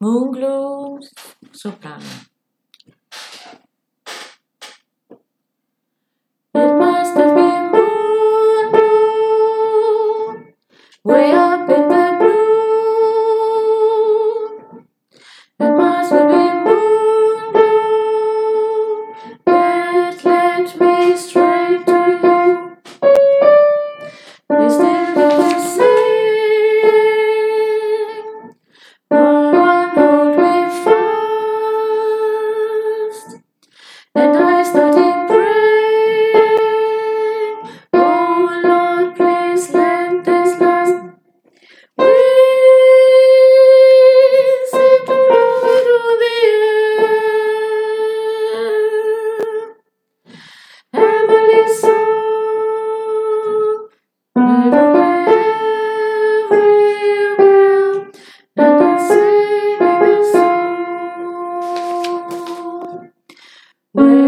Moon Glow soprano. Mm-hmm.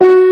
Bye.